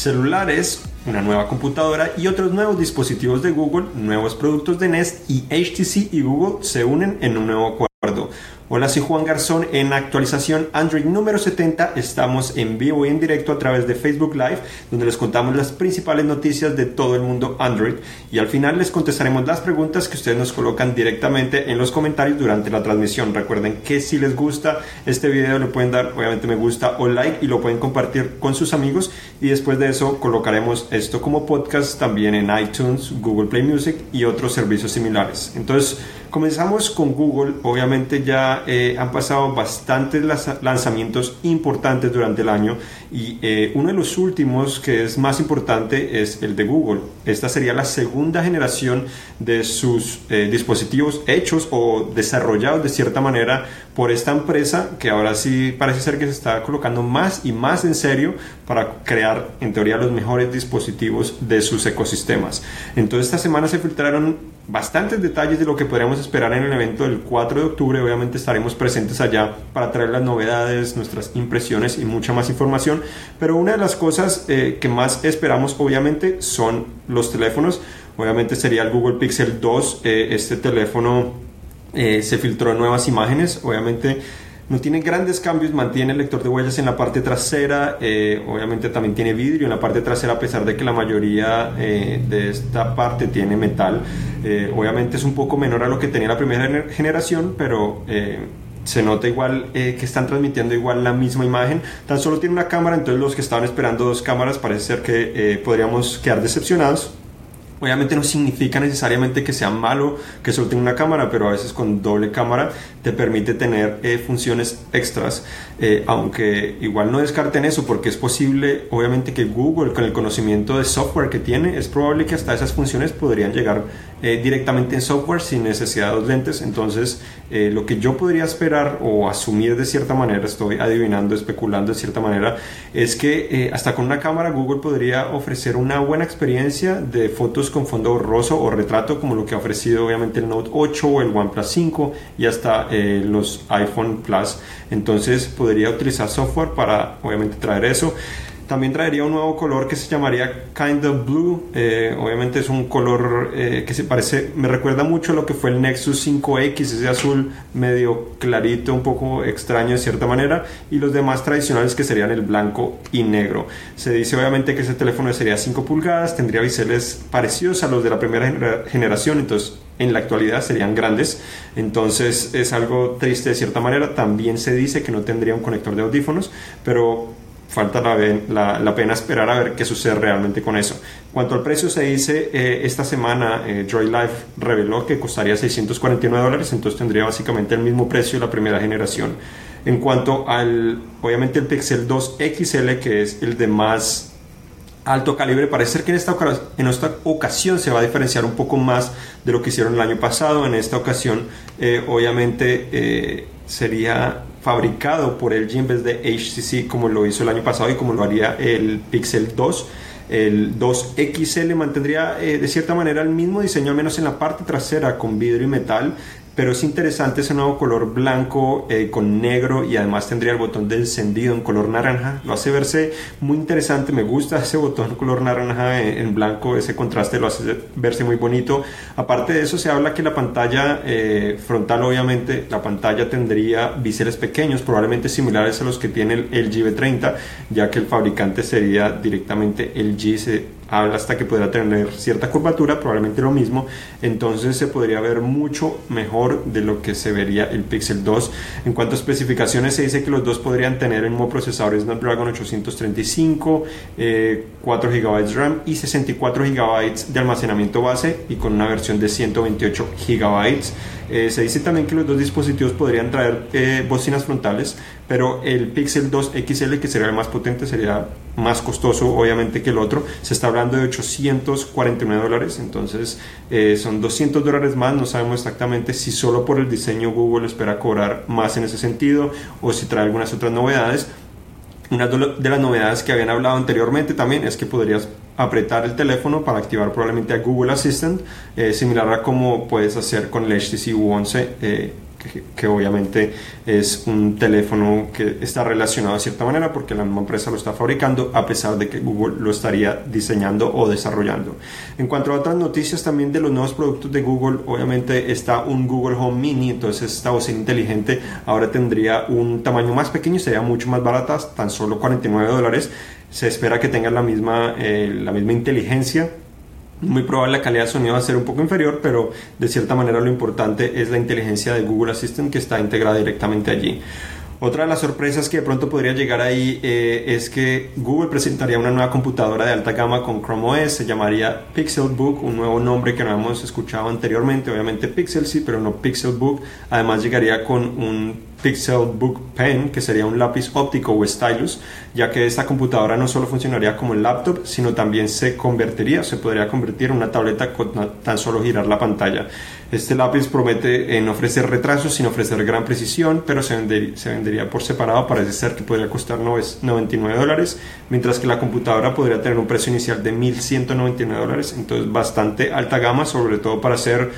celulares, una nueva computadora y otros nuevos dispositivos de Google, nuevos productos de Nest y HTC y Google se unen en un nuevo acuerdo. Hola, soy Juan Garzón en actualización Android número 70. Estamos en vivo y en directo a través de Facebook Live, donde les contamos las principales noticias de todo el mundo Android y al final les contestaremos las preguntas que ustedes nos colocan directamente en los comentarios durante la transmisión. Recuerden que si les gusta este video le pueden dar obviamente me gusta o like y lo pueden compartir con sus amigos y después de eso colocaremos esto como podcast también en iTunes, Google Play Music y otros servicios similares. Entonces, Comenzamos con Google, obviamente ya eh, han pasado bastantes lanzamientos importantes durante el año y eh, uno de los últimos que es más importante es el de Google. Esta sería la segunda generación de sus eh, dispositivos hechos o desarrollados de cierta manera por esta empresa que ahora sí parece ser que se está colocando más y más en serio para crear en teoría los mejores dispositivos de sus ecosistemas. Entonces esta semana se filtraron bastantes detalles de lo que podríamos esperar en el evento del 4 de octubre. Obviamente estaremos presentes allá para traer las novedades, nuestras impresiones y mucha más información. Pero una de las cosas eh, que más esperamos obviamente son los teléfonos. Obviamente sería el Google Pixel 2. Eh, este teléfono eh, se filtró nuevas imágenes. Obviamente no tiene grandes cambios, mantiene el lector de huellas en la parte trasera, eh, obviamente también tiene vidrio en la parte trasera a pesar de que la mayoría de esta parte tiene metal. Obviamente es un poco menor a lo que tenía la primera generación, pero se nota igual que están transmitiendo igual la misma imagen. Tan solo tiene una cámara, entonces los que estaban esperando dos cámaras parece ser que podríamos quedar decepcionados. Obviamente no significa necesariamente que sea malo que solo tenga una cámara, pero a veces con doble cámara te permite tener eh, funciones extras, eh, aunque igual no descarten eso porque es posible, obviamente que Google con el conocimiento de software que tiene, es probable que hasta esas funciones podrían llegar eh, directamente en software sin necesidad de los lentes. Entonces, lo que yo podría esperar o asumir de cierta manera, estoy adivinando, especulando de cierta manera, es que hasta con una cámara Google podría ofrecer una buena experiencia de fotos con fondo borroso o retrato como lo que ha ofrecido obviamente el Note 8 o el OnePlus 5 y hasta eh, los iPhone Plus entonces podría utilizar software para obviamente traer eso también traería un nuevo color que se llamaría Kind of Blue. Eh, obviamente es un color eh, que se parece, me recuerda mucho a lo que fue el Nexus 5X, ese azul medio clarito, un poco extraño de cierta manera, y los demás tradicionales que serían el blanco y negro. Se dice obviamente que ese teléfono sería 5 pulgadas, tendría biseles parecidos a los de la primera generación, entonces en la actualidad serían grandes. Entonces es algo triste de cierta manera. También se dice que no tendría un conector de audífonos, pero falta la, pena esperar a ver qué sucede realmente con eso. Cuanto al precio, se dice eh, esta semana eh, Life reveló que costaría 649 dólares, entonces tendría básicamente el mismo precio de la primera generación. En cuanto al, obviamente, el Pixel 2 XL, que es el de más alto calibre, parece ser que en esta, ocasión se va a diferenciar un poco más de lo que hicieron el año pasado. En esta ocasión, eh, obviamente, sería fabricado por LG en de HTC como lo hizo el año pasado y como lo haría el Pixel 2. El 2XL mantendría eh, de cierta manera el mismo diseño, al menos en la parte trasera, con vidrio y metal, pero es interesante ese nuevo color blanco eh, con negro y además tendría el botón de encendido en color naranja. Lo hace verse muy interesante, me gusta ese botón color naranja en, blanco, ese contraste lo hace verse muy bonito. Aparte de eso se habla que la pantalla eh, frontal obviamente, la pantalla tendría biseles pequeños, probablemente similares a los que tiene el LG V30, ya que el fabricante sería directamente LG habla hasta que podrá tener cierta curvatura, probablemente lo mismo, entonces se podría ver mucho mejor de lo que se vería el Pixel 2. En cuanto a especificaciones, se dice que los dos podrían tener el mismo procesador Snapdragon 835, 4 GB RAM y 64 GB de almacenamiento base y con una versión de 128 GB. Eh, se dice también que los dos dispositivos podrían traer eh, bocinas frontales, pero el Pixel 2 XL, que sería el más potente, sería más costoso obviamente que el otro. Se está hablando de 849 dólares, entonces eh, son 200 dólares más. No sabemos exactamente si solo por el diseño Google espera cobrar más en ese sentido o si trae algunas otras novedades. Una de las novedades que habían hablado anteriormente también es que podrías apretar el teléfono para activar probablemente a Google Assistant, eh, similar a como puedes hacer con el HTC U11 que, obviamente es un teléfono que está relacionado de cierta manera porque la misma empresa lo está fabricando a pesar de que Google lo estaría diseñando o desarrollando. En cuanto a otras noticias también de los nuevos productos de Google, obviamente está un Google Home Mini, entonces esta bocina inteligente ahora tendría un tamaño más pequeño y sería mucho más barata, tan solo 49 dólares. Se espera que tenga la misma, eh, la misma inteligencia muy probable la calidad de sonido va a ser un poco inferior, pero de cierta manera lo importante es la inteligencia de Google Assistant que está integrada directamente allí. Otra de las sorpresas que de pronto podría llegar ahí eh, es que Google presentaría una nueva computadora de alta gama con Chrome OS, se llamaría Pixelbook, un nuevo nombre que no hemos escuchado anteriormente, obviamente Pixel sí, pero no Pixelbook. Además llegaría con un Pixelbook Pen, que sería un lápiz óptico o stylus, ya que esta computadora no solo funcionaría como el laptop, sino también se convertiría, se podría convertir en una tableta con tan solo girar la pantalla. Este lápiz promete en ofrecer retrasos sin ofrecer gran precisión, pero se, vendería por separado. Parece ser que podría costar 99 dólares, mientras que la computadora podría tener un precio inicial de 1.199 dólares. Entonces, bastante alta gama, sobre todo para hacer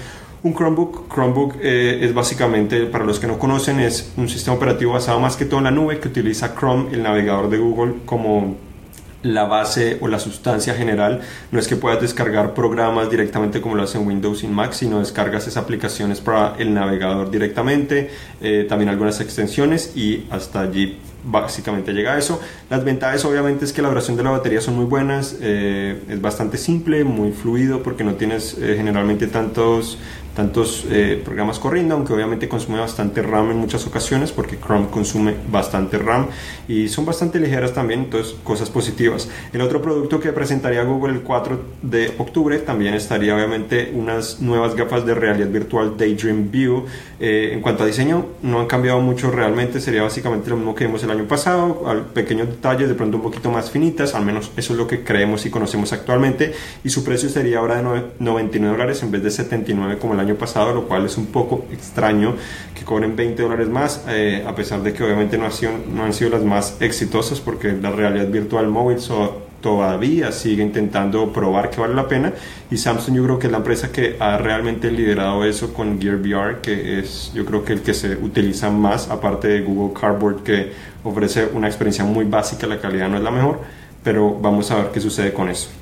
un Chromebook. Chromebook eh, es básicamente, para los que no conocen, es un sistema operativo basado más que todo en la nube que utiliza Chrome, el navegador de Google, como la base o la sustancia general. No es que puedas descargar programas directamente como lo hacen Windows y Mac, sino descargas esas aplicaciones para el navegador directamente, eh, también algunas extensiones y hasta allí básicamente llega a eso. Las ventajas obviamente es que la duración de la batería son muy buenas, eh, es bastante simple, muy fluido porque no tienes eh, generalmente tantos tantos eh, programas corriendo, aunque obviamente consume bastante RAM en muchas ocasiones, porque Chrome consume bastante RAM y son bastante ligeras también, entonces cosas positivas. El otro producto que presentaría Google el 4 de octubre también estaría obviamente unas nuevas gafas de realidad virtual Daydream View. Eh, en cuanto a diseño, no han cambiado mucho realmente, sería básicamente lo mismo que vimos el año pasado, pequeños detalles de pronto un poquito más finitas, al menos eso es lo que creemos y conocemos actualmente, y su precio sería ahora de 99 dólares en vez de 79 como año pasado, lo cual es un poco extraño que cobren 20 dólares más, eh, a pesar de que obviamente no, ha sido, no han sido las más exitosas porque la realidad virtual móvil todavía sigue intentando probar que vale la pena. Y Samsung yo creo que es la empresa que ha realmente liderado eso con Gear VR que es yo creo que el que se utiliza más aparte de Google Cardboard que ofrece una experiencia muy básica la calidad no es la mejor pero vamos a ver qué sucede con eso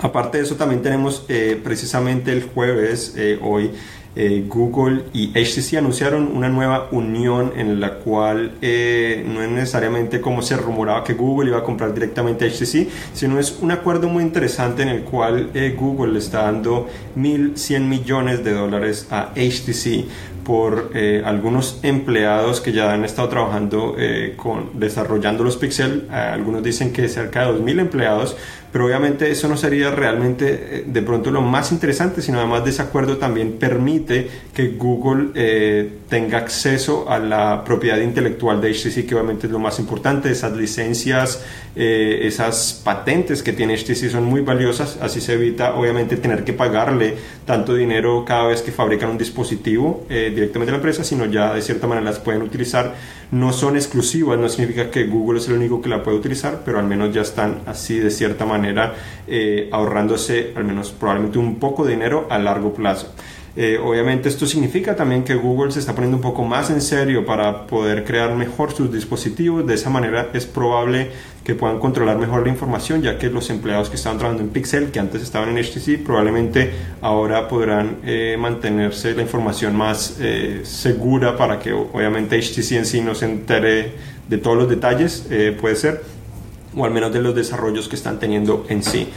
Aparte de eso, también tenemos eh, precisamente el jueves, eh, hoy, eh, Google y HTC anunciaron una nueva unión en la cual no es necesariamente como se rumoraba que Google iba a comprar directamente a HTC, sino es un acuerdo muy interesante en el cual Google le está dando 1.100 millones de dólares a HTC por algunos empleados que ya han estado trabajando con desarrollando los Pixel. algunos dicen que cerca de 2.000 empleados pero obviamente eso no sería realmente eh, de pronto lo más interesante, sino además de ese acuerdo también permite que Google eh, tenga acceso a la propiedad intelectual de HTC, que obviamente es lo más importante, esas licencias, eh, esas patentes que tiene HTC son muy valiosas, así se evita obviamente tener que pagarle tanto dinero cada vez que fabrican un dispositivo directamente a la empresa, sino ya de cierta manera las pueden utilizar, no son exclusivas, no significa que Google es el único que la puede utilizar, pero al menos ya están así de cierta manera eh, ahorrándose al menos probablemente un poco de dinero a largo plazo. Eh, obviamente esto significa también que Google se está poniendo un poco más en serio para poder crear mejor sus dispositivos. De esa manera es probable que puedan controlar mejor la información, ya que los empleados que estaban trabajando en Pixel, que antes estaban en HTC, probablemente ahora podrán eh, mantenerse la información más segura para que obviamente HTC en sí no se entere de todos los detalles, puede ser o al menos de los desarrollos que están teniendo en sí.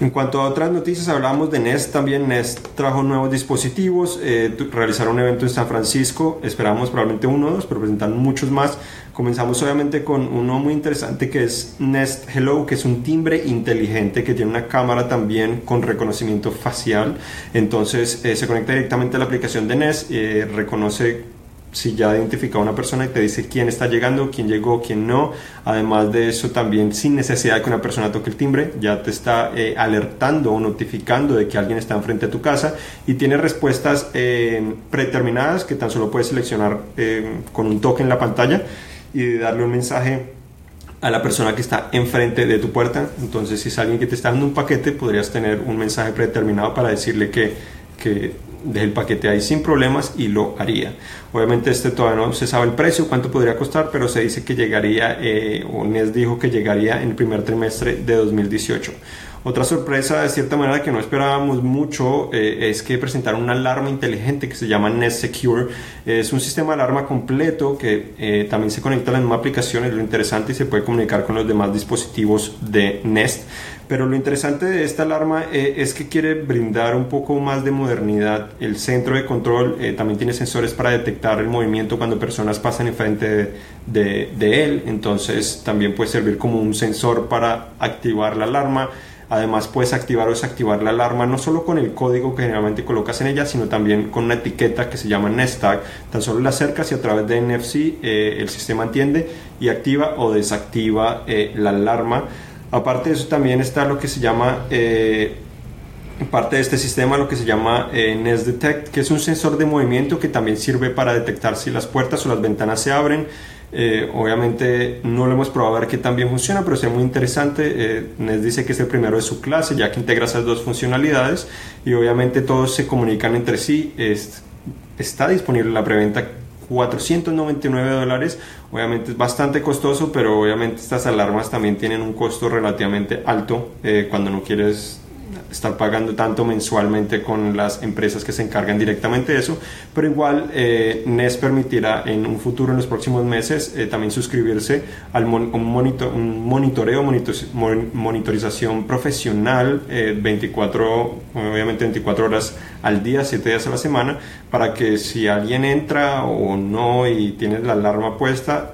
En cuanto a otras noticias, hablamos de Nest también. Nest trajo nuevos dispositivos, eh, realizaron un evento en San Francisco, esperamos probablemente uno o dos, pero presentan muchos más. Comenzamos obviamente con uno muy interesante que es Nest Hello, que es un timbre inteligente que tiene una cámara también con reconocimiento facial. Entonces eh, se conecta directamente a la aplicación de Nest, eh, reconoce si ya identifica a una persona y te dice quién está llegando, quién llegó, quién no. Además de eso, también sin necesidad de que una persona toque el timbre, ya te está eh, alertando o notificando de que alguien está enfrente de tu casa y tiene respuestas eh, predeterminadas que tan solo puedes seleccionar eh, con un toque en la pantalla y darle un mensaje a la persona que está enfrente de tu puerta. Entonces, si es alguien que te está dando un paquete, podrías tener un mensaje predeterminado para decirle que, que deje el paquete ahí sin problemas y lo haría. Obviamente este todavía no se sabe el precio, cuánto podría costar, pero se dice que llegaría, eh, o NES dijo que llegaría en el primer trimestre de 2018. Otra sorpresa, de cierta manera, que no esperábamos mucho eh, es que presentaron una alarma inteligente que se llama Nest Secure. Es un sistema de alarma completo que eh, también se conecta a la misma aplicación, es lo interesante y se puede comunicar con los demás dispositivos de Nest. Pero lo interesante de esta alarma eh, es que quiere brindar un poco más de modernidad. El centro de control también tiene sensores para detectar el movimiento cuando personas pasan enfrente de él. Entonces también puede servir como un sensor para activar la alarma. Además puedes activar o desactivar la alarma no solo con el código que generalmente colocas en ella, sino también con una etiqueta que se llama Nest Tag. Tan solo la acercas y a través de NFC eh, el sistema entiende y activa o desactiva eh, la alarma. Aparte de eso también está lo que se llama... Eh, parte de este sistema lo que se llama Nest Detect, que es un sensor de movimiento que también sirve para detectar si las puertas o las ventanas se abren, eh, obviamente no lo hemos probado a ver qué tan bien funciona, pero es muy interesante. Eh, dice que es el primero de su clase, ya que integra esas dos funcionalidades y obviamente todos se comunican entre sí. está disponible la preventa 499 dólares. Obviamente es bastante costoso, pero obviamente estas alarmas también tienen un costo relativamente alto eh, cuando no quieres estar pagando tanto mensualmente con las empresas que se encargan directamente de eso, pero igual eh, NES permitirá en un futuro, en los próximos meses, eh, también suscribirse al un, monitor, un, monitoreo, monitorización profesional, 24, eh, obviamente 24 horas al día, 7 días a la semana, para que si alguien entra o no y tiene la alarma puesta,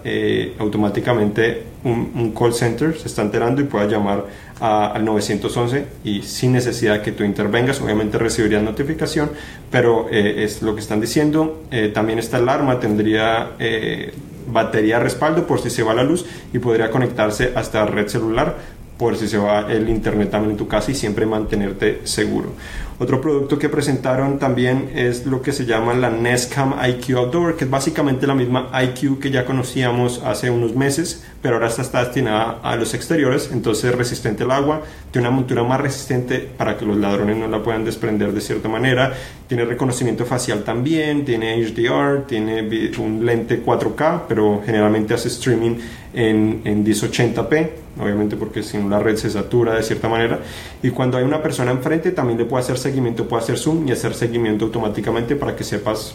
automáticamente un, un call center se está enterando y pueda llamar al 911 y sin necesidad que tú intervengas, obviamente recibirías notificación, pero eh, es lo que están diciendo. Eh, también esta alarma tendría eh, batería respaldo por si se va la luz y podría conectarse hasta red celular por si se va el internet también en tu casa y siempre mantenerte seguro. Otro producto que presentaron también es lo que se llama la Nestcam IQ Outdoor, que es básicamente la misma IQ que ya conocíamos hace unos meses, pero ahora está destinada a los exteriores, entonces resistente al agua, tiene una montura más resistente para que los ladrones no la puedan desprender de cierta manera, tiene reconocimiento facial también, tiene HDR, tiene un lente 4K, pero generalmente hace streaming en, en 1080p, obviamente porque si no la red se satura de cierta manera, y cuando hay una persona enfrente también le puede hacer seguimiento, puede hacer zoom y hacer seguimiento automáticamente para que sepas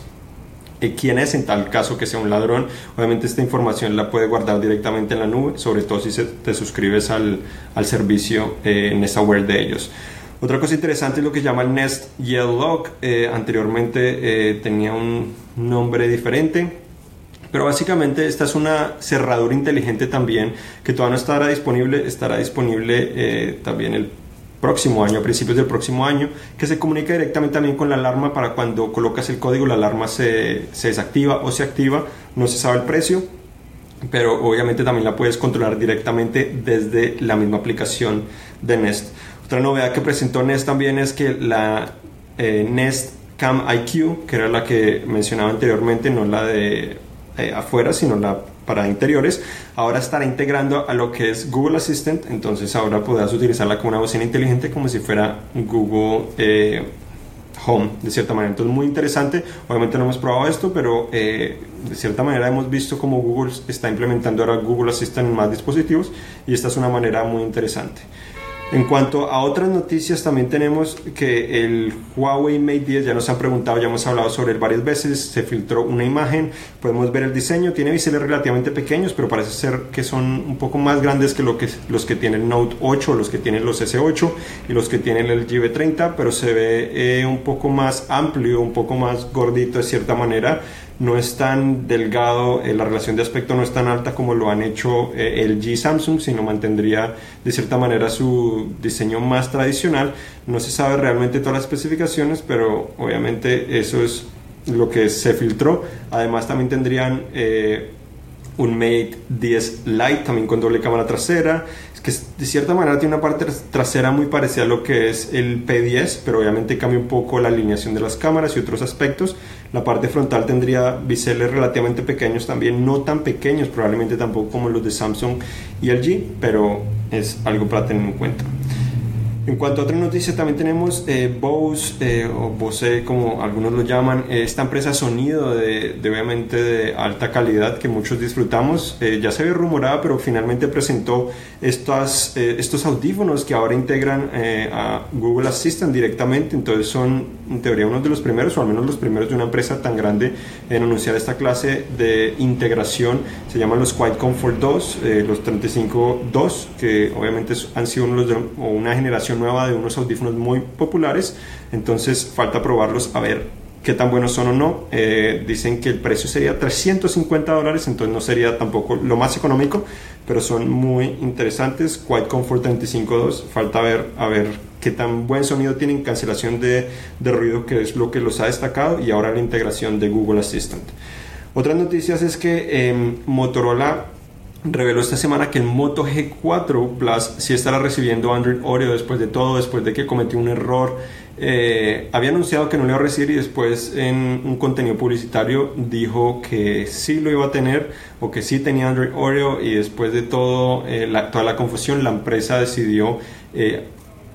eh, quién es en tal caso que sea un ladrón. Obviamente esta información la puede guardar directamente en la nube, sobre todo si te suscribes al, al servicio eh, en esa web de ellos. Otra cosa interesante es lo que llama el Nest Yellow Lock. Eh, anteriormente tenía un nombre diferente, pero básicamente esta es una cerradura inteligente también que todavía no estará disponible, estará disponible también el próximo año, a principios del próximo año, que se comunica directamente también con la alarma para cuando colocas el código la alarma se, se desactiva o se activa, no se sabe el precio, pero obviamente también la puedes controlar directamente desde la misma aplicación de Nest. Otra novedad que presentó Nest también es que la eh, Nest Cam IQ, que era la que mencionaba anteriormente, no la de eh, afuera, sino la para interiores, ahora estará integrando a lo que es Google Assistant, entonces ahora podrás utilizarla como una bocina inteligente como si fuera Google eh, Home, de cierta manera. Entonces muy interesante, obviamente no hemos probado esto, pero eh, de cierta manera hemos visto cómo Google está implementando ahora Google Assistant en más dispositivos y esta es una manera muy interesante. En cuanto a otras noticias, también tenemos que el Huawei Mate 10, ya nos han preguntado, ya hemos hablado sobre él varias veces, se filtró una imagen, podemos ver el diseño, tiene biseles relativamente pequeños, pero parece ser que son un poco más grandes que, lo que los que tienen Note 8, los que tienen los S8 y los que tienen el GB30, pero se ve eh, un poco más amplio, un poco más gordito de cierta manera no es tan delgado, eh, la relación de aspecto no es tan alta como lo han hecho eh, el G Samsung, sino mantendría de cierta manera su diseño más tradicional. No se sabe realmente todas las especificaciones, pero obviamente eso es lo que se filtró. Además también tendrían eh, un Mate 10 Lite también con doble cámara trasera, que de cierta manera tiene una parte trasera muy parecida a lo que es el P10, pero obviamente cambia un poco la alineación de las cámaras y otros aspectos. La parte frontal tendría biseles relativamente pequeños también, no tan pequeños probablemente tampoco como los de Samsung y LG, pero es algo para tener en cuenta. En cuanto a otra noticia, también tenemos eh, Bose, eh, o Bose como algunos lo llaman, esta empresa sonido de, obviamente de alta calidad que muchos disfrutamos. Eh, ya se había rumorado, pero finalmente presentó estas, eh, estos audífonos que ahora integran a Google Assistant directamente. Entonces son, en teoría, uno de los primeros, o al menos los primeros de una empresa tan grande en anunciar esta clase de integración. Se llaman los Quiet Comfort 2, los 35.2, que obviamente han sido uno de, o una generación nueva de unos audífonos muy populares, entonces falta probarlos a ver qué tan buenos son o no. Eh, dicen que el precio sería 350 dólares, entonces no sería tampoco lo más económico, pero son muy interesantes. Quiet Comfort 35.2, falta ver a ver qué tan buen sonido tienen, cancelación de, ruido, que es lo que los ha destacado, y ahora la integración de Google Assistant. Otras noticias es que eh, Motorola reveló esta semana que el Moto G4 Plus sí estará recibiendo Android Oreo después de todo, después de que cometió un error. Eh, había anunciado que no lo iba a recibir y después en un contenido publicitario dijo que sí lo iba a tener o que sí tenía Android Oreo y después de todo, eh, toda la confusión la empresa decidió eh,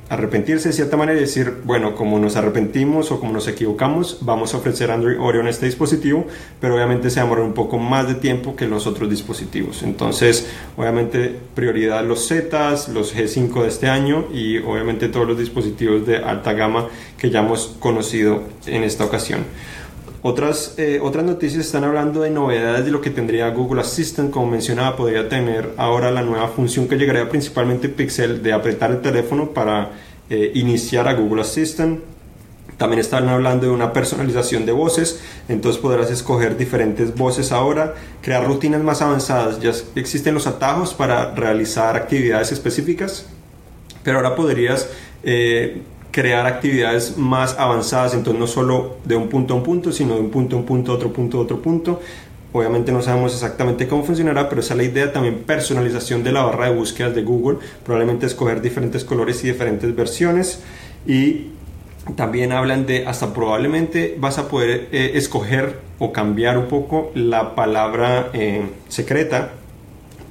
arrepentirse de cierta manera y decir, bueno, como nos arrepentimos o como nos equivocamos, vamos a ofrecer Android Oreo en este dispositivo, pero obviamente se demora un poco más de tiempo que los otros dispositivos. Entonces, obviamente, prioridad los Zetas, los G5 de este año y obviamente todos los dispositivos de alta gama que ya hemos conocido en esta ocasión. Otras, eh, otras noticias están hablando de novedades de lo que tendría Google Assistant. Como mencionaba, podría tener ahora la nueva función que llegaría principalmente Pixel de apretar el teléfono para eh, iniciar a Google Assistant. También están hablando de una personalización de voces, entonces podrás escoger diferentes voces ahora, crear rutinas más avanzadas. Ya existen los atajos para realizar actividades específicas, pero ahora podrías eh, crear actividades más avanzadas, entonces no solo de un punto a un punto, sino de un punto a un punto, otro punto, otro punto. Obviamente no sabemos exactamente cómo funcionará, pero esa es la idea también personalización de la barra de búsquedas de Google, probablemente escoger diferentes colores y diferentes versiones y también hablan de hasta probablemente vas a poder eh, escoger o cambiar un poco la palabra eh, secreta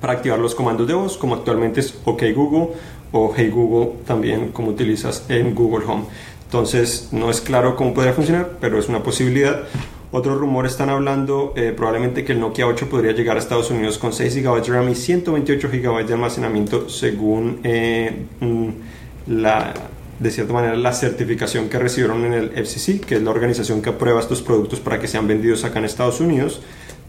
para activar los comandos de voz, como actualmente es OK Google o Hey Google también como utilizas en Google Home. Entonces no es claro cómo podría funcionar, pero es una posibilidad. Otros rumores están hablando eh, probablemente que el Nokia 8 podría llegar a Estados Unidos con 6 GB de RAM y 128 GB de almacenamiento según eh, mm, la, de cierta manera la certificación que recibieron en el FCC, que es la organización que aprueba estos productos para que sean vendidos acá en Estados Unidos.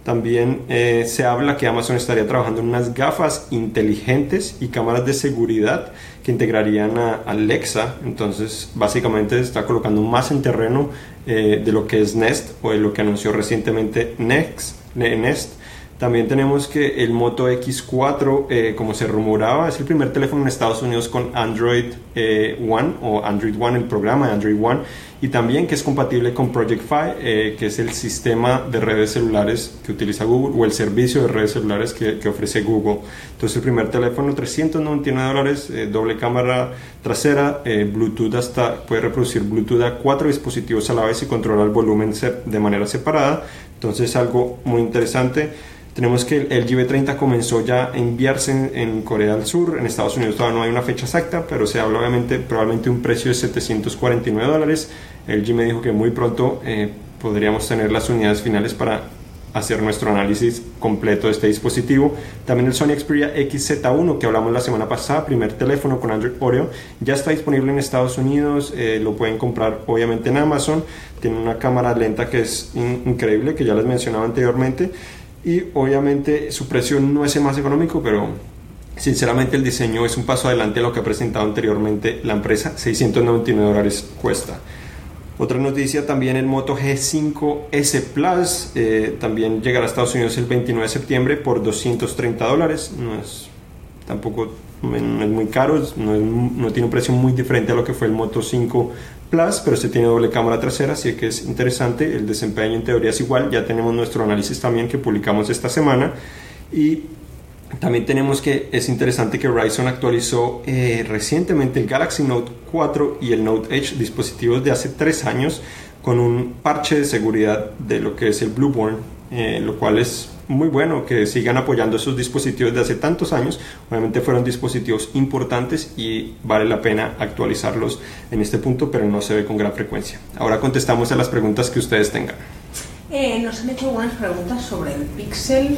También eh, se habla que Amazon estaría trabajando en unas gafas inteligentes y cámaras de seguridad que integrarían a Alexa. Entonces, básicamente está colocando más en terreno eh, de lo que es Nest o de lo que anunció recientemente Next, Nest. También tenemos que el Moto X4, eh, como se rumoraba, es el primer teléfono en Estados Unidos con Android One o Android One, el programa de Android One y también que es compatible con Project Fi, eh, que es el sistema de redes celulares que utiliza Google o el servicio de redes celulares que, que ofrece Google. Entonces el primer teléfono 399 dólares, eh, doble cámara trasera, eh, Bluetooth hasta puede reproducir Bluetooth a cuatro dispositivos a la vez y controlar el volumen de manera separada. Entonces algo muy interesante. Tenemos que el GB30 comenzó ya a enviarse en, Corea del Sur, en Estados Unidos todavía no hay una fecha exacta, pero se habla obviamente probablemente un precio de 749 dólares. El G me dijo que muy pronto eh, podríamos tener las unidades finales para hacer nuestro análisis completo de este dispositivo. También el Sony Xperia XZ1 que hablamos la semana pasada, primer teléfono con Android Oreo, ya está disponible en Estados Unidos, eh, lo pueden comprar obviamente en Amazon, tiene una cámara lenta que es increíble, que ya les mencionaba anteriormente, y obviamente su precio no es el más económico, pero sinceramente el diseño es un paso adelante a lo que ha presentado anteriormente la empresa, 699 dólares cuesta. Otra noticia también el Moto G5 S Plus, eh, también llegará a Estados Unidos el 29 de septiembre por 230 dólares, no es tampoco no es muy caro, no, no, tiene un precio muy diferente a lo que fue el Moto 5 Plus, pero este tiene doble cámara trasera, así que es interesante. El desempeño en teoría es igual. Ya tenemos nuestro análisis también que publicamos esta semana. Y también tenemos que es interesante que Ryzen actualizó eh, recientemente el Galaxy Note 4 y el Note Edge, dispositivos de hace tres años, con un parche de seguridad de lo que es el Blueborn eh, lo cual es muy bueno que sigan apoyando esos dispositivos de hace tantos años. Obviamente fueron dispositivos importantes y vale la pena actualizarlos en este punto, pero no se ve con gran frecuencia. Ahora contestamos a las preguntas que ustedes tengan. Eh, nos han hecho algunas preguntas sobre el Pixel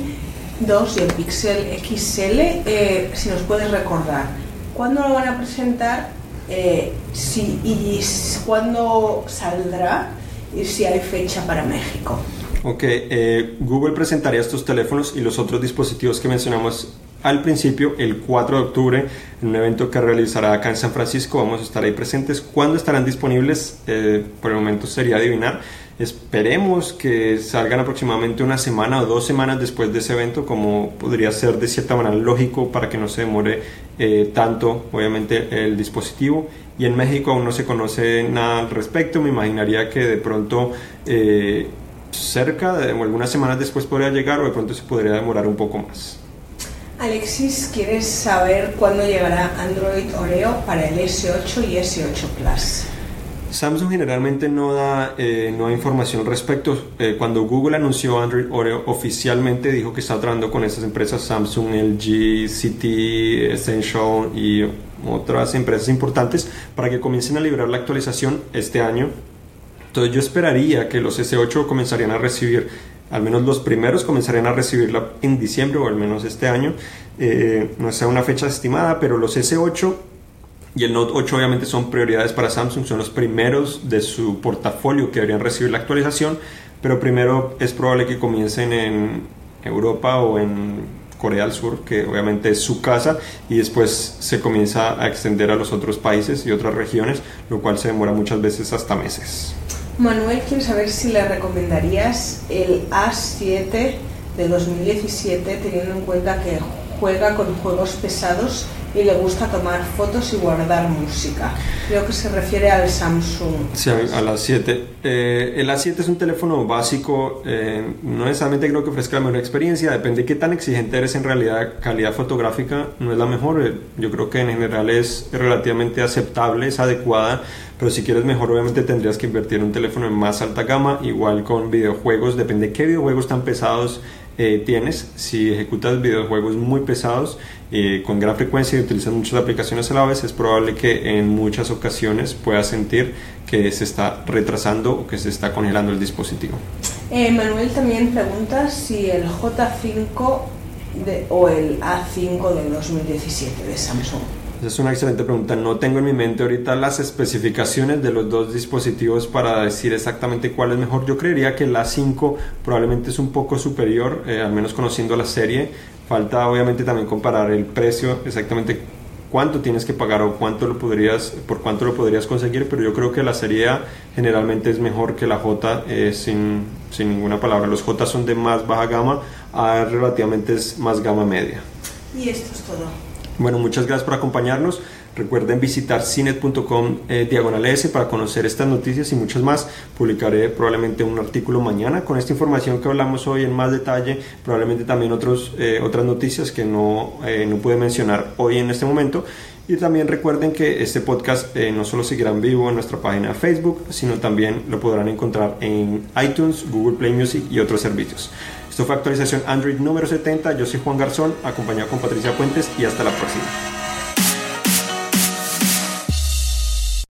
2 y el Pixel XL. Eh, si nos puedes recordar, ¿cuándo lo van a presentar? Eh, si, y cuándo saldrá y si hay fecha para México. Ok, eh, Google presentaría estos teléfonos y los otros dispositivos que mencionamos al principio el 4 de octubre en un evento que realizará acá en San Francisco. Vamos a estar ahí presentes. ¿Cuándo estarán disponibles? Eh, por el momento sería adivinar. Esperemos que salgan aproximadamente una semana o dos semanas después de ese evento, como podría ser de cierta manera lógico para que no se demore eh, tanto, obviamente, el dispositivo. Y en México aún no se conoce nada al respecto. Me imaginaría que de pronto eh, cerca de, o algunas semanas después podría llegar o de pronto se podría demorar un poco más. Alexis, ¿quieres saber cuándo llegará Android Oreo para el S8 y S8 Plus? Samsung generalmente no da, eh, no da información respecto. Eh, cuando Google anunció Android Oreo oficialmente dijo que está trabajando con esas empresas Samsung, LG, CT, Essential y otras empresas importantes para que comiencen a liberar la actualización este año. Entonces yo esperaría que los S8 comenzarían a recibir, al menos los primeros comenzarían a recibirla en diciembre o al menos este año. Eh, no sea una fecha estimada, pero los S8 y el Note 8 obviamente son prioridades para Samsung, son los primeros de su portafolio que deberían recibir la actualización, pero primero es probable que comiencen en Europa o en Corea del Sur, que obviamente es su casa, y después se comienza a extender a los otros países y otras regiones, lo cual se demora muchas veces hasta meses. Manuel quiere saber si le recomendarías el A7 de 2017 teniendo en cuenta que juega con juegos pesados y le gusta tomar fotos y guardar música. Creo que se refiere al Samsung. Sí, a la 7. Eh, el A7 es un teléfono básico, eh, no necesariamente creo que ofrezca la mejor experiencia, depende de qué tan exigente eres en realidad, calidad fotográfica no es la mejor, eh, yo creo que en general es relativamente aceptable, es adecuada, pero si quieres mejor obviamente tendrías que invertir en un teléfono en más alta gama, igual con videojuegos, depende de qué videojuegos tan pesados eh, tienes, si ejecutas videojuegos muy pesados eh, con gran frecuencia y utilizas muchas aplicaciones a la vez, es probable que en muchas ocasiones puedas sentir que se está retrasando o que se está congelando el dispositivo. Eh, Manuel también pregunta si el J5 de, o el A5 del 2017 de Samsung. Es una excelente pregunta. No tengo en mi mente ahorita las especificaciones de los dos dispositivos para decir exactamente cuál es mejor. Yo creería que el A5 probablemente es un poco superior, eh, al menos conociendo la serie. Falta obviamente también comparar el precio, exactamente cuánto tienes que pagar o cuánto lo podrías, por cuánto lo podrías conseguir, pero yo creo que la serie A generalmente es mejor que la J eh, sin, sin ninguna palabra. Los J son de más baja gama, A relativamente es más gama media. Y esto es todo. Bueno, muchas gracias por acompañarnos. Recuerden visitar cinet.com eh, diagonal S para conocer estas noticias y muchas más. Publicaré probablemente un artículo mañana con esta información que hablamos hoy en más detalle, probablemente también otros, eh, otras noticias que no, eh, no pude mencionar hoy en este momento. Y también recuerden que este podcast eh, no solo seguirá en vivo en nuestra página de Facebook, sino también lo podrán encontrar en iTunes, Google Play Music y otros servicios. Esto fue actualización Android número 70. Yo soy Juan Garzón, acompañado con Patricia Puentes y hasta la próxima.